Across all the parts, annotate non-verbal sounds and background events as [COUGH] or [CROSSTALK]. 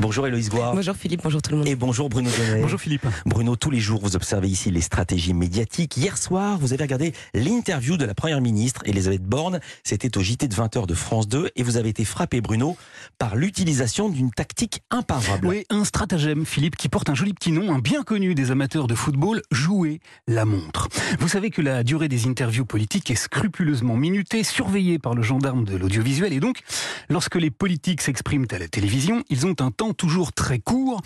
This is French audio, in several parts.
Bonjour Héloïse Goire. Bonjour Philippe, bonjour tout le monde. Et bonjour Bruno Donnet. Bonjour Philippe. Bruno, tous les jours, vous observez ici les stratégies médiatiques. Hier soir, vous avez regardé l'interview de la Première ministre, Elisabeth Borne. C'était au JT de 20h de France 2. Et vous avez été frappé, Bruno, par l'utilisation d'une tactique imparable. Oui, un stratagème, Philippe, qui porte un joli petit nom, un bien connu des amateurs de football, jouer la montre. Vous savez que la durée des interviews politiques est scrupuleusement minutée, surveillée par le gendarme de l'audiovisuel. Et donc, lorsque les politiques s'expriment à la télévision, ils ont un temps toujours très court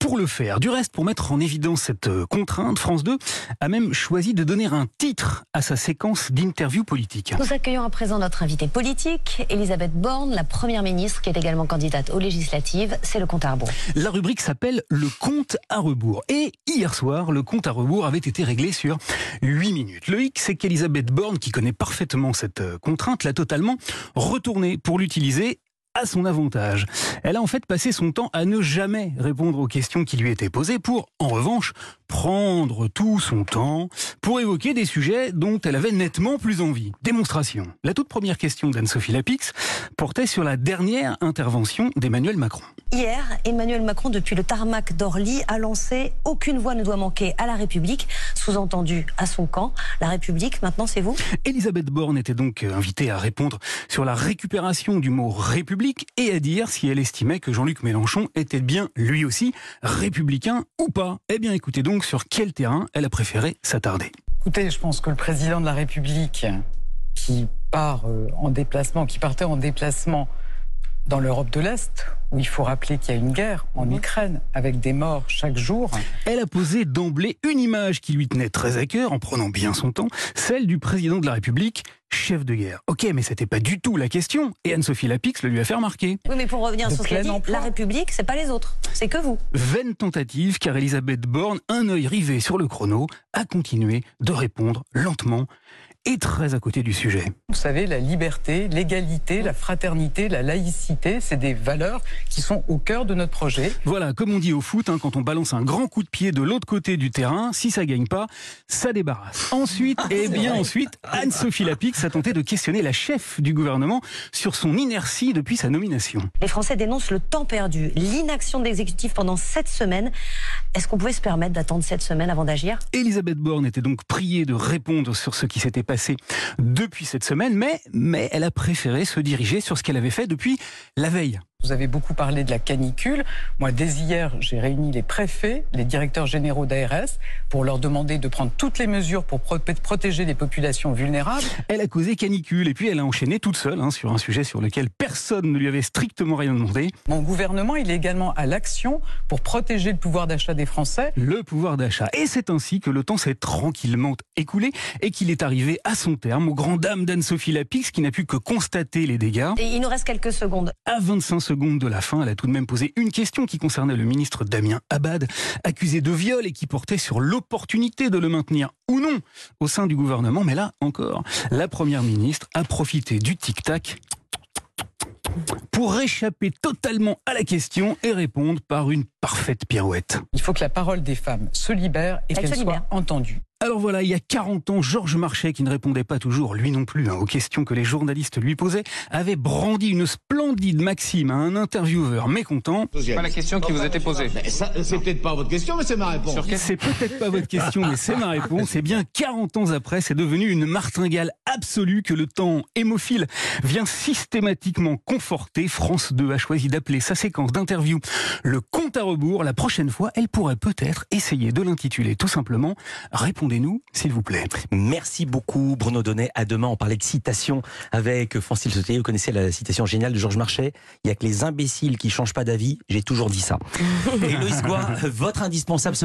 pour le faire. Du reste, pour mettre en évidence cette euh, contrainte, France 2 a même choisi de donner un titre à sa séquence d'interviews politiques. Nous accueillons à présent notre invitée politique, Elisabeth Borne, la première ministre qui est également candidate aux législatives. C'est le compte à rebours. La rubrique s'appelle le compte à rebours. Et hier soir, le compte à rebours avait été réglé sur 8 minutes. Le hic, c'est qu'Elisabeth Borne, qui connaît parfaitement cette euh, contrainte, l'a totalement retournée pour l'utiliser à son avantage. Elle a en fait passé son temps à ne jamais répondre aux questions qui lui étaient posées pour, en revanche, prendre tout son temps pour évoquer des sujets dont elle avait nettement plus envie. Démonstration. La toute première question d'Anne-Sophie Lapix portait sur la dernière intervention d'Emmanuel Macron. Hier, Emmanuel Macron, depuis le tarmac d'Orly, a lancé Aucune voix ne doit manquer à la République, sous-entendu à son camp. La République, maintenant, c'est vous? Elisabeth Borne était donc invitée à répondre sur la récupération du mot République et à dire si elle estimait que Jean-Luc Mélenchon était bien lui aussi républicain ou pas. Eh bien écoutez donc sur quel terrain elle a préféré s'attarder. Écoutez, je pense que le président de la République qui part euh, en déplacement, qui partait en déplacement dans l'Europe de l'Est, où il faut rappeler qu'il y a une guerre en mhm. Ukraine avec des morts chaque jour. Elle a posé d'emblée une image qui lui tenait très à cœur, en prenant bien son temps, celle du président de la République, chef de guerre. Ok, mais c'était pas du tout la question, et Anne-Sophie Lapix le lui a fait remarquer. Oui, mais pour revenir sur ce qu'elle dit, la République, c'est pas les autres, c'est que vous. Vaine tentative, car Elisabeth Borne, un œil rivé sur le chrono, a continué de répondre lentement et très à côté du sujet. Vous savez, la liberté, l'égalité, la fraternité, la laïcité, c'est des valeurs qui sont au cœur de notre projet. Voilà, comme on dit au foot, hein, quand on balance un grand coup de pied de l'autre côté du terrain, si ça gagne pas, ça débarrasse. Ensuite, ah, et eh bien ensuite, Anne-Sophie Lapix a tenté de questionner la chef du gouvernement sur son inertie depuis sa nomination. Les Français dénoncent le temps perdu, l'inaction de l'exécutif pendant sept semaines. Est-ce qu'on pouvait se permettre d'attendre sept semaines avant d'agir? Elisabeth Borne était donc priée de répondre sur ce qui s'était depuis cette semaine, mais elle a préféré se diriger sur ce qu'elle avait fait depuis la veille. Vous avez beaucoup parlé de la canicule. Moi, dès hier, j'ai réuni les préfets, les directeurs généraux d'ARS, pour leur demander de prendre toutes les mesures pour protéger les populations vulnérables. Elle a causé canicule et puis elle a enchaîné toute seule hein, sur un sujet sur lequel personne ne lui avait strictement rien demandé. Mon gouvernement, il est également à l'action pour protéger le pouvoir d'achat des Français. Le pouvoir d'achat. Et c'est ainsi que le temps s'est tranquillement écoulé et qu'il est arrivé à son terme aux grandes dames d'Anne-Sophie Lapix qui n'a pu que constater les dégâts. Et il nous reste quelques secondes. À 25 secondes de la fin, elle a tout de même posé une question qui concernait le ministre Damien Abad, accusé de viol et qui portait sur l'opportunité de le maintenir ou non au sein du gouvernement. Mais là encore, la première ministre a profité du tic-tac pour échapper totalement à la question et répondre par une parfaite pirouette. Il faut que la parole des femmes se libère et qu'elle soit entendue. Alors voilà, il y a 40 ans, Georges Marchais, qui ne répondait pas toujours, lui non plus, hein, aux questions que les journalistes lui posaient, avait brandi une splendide maxime à un intervieweur mécontent. Pas la question qui vous était posée. C'est peut-être pas votre question, mais c'est ma réponse. C'est peut-être pas votre question, mais c'est ma réponse. Et bien 40 ans après, c'est devenu une martingale absolue que le temps hémophile vient systématiquement conforter. France 2 a choisi d'appeler sa séquence d'interview le compte à rebours. La prochaine fois, elle pourrait peut-être essayer de l'intituler tout simplement Répondre nous s'il vous plaît. Merci beaucoup, Bruno Donnet. À demain, on parlait de citation avec Francine Sauté. Vous connaissez la citation géniale de Georges Marchais Il n'y a que les imbéciles qui changent pas d'avis. J'ai toujours dit ça. [LAUGHS] Et Loïs Goua, votre indispensable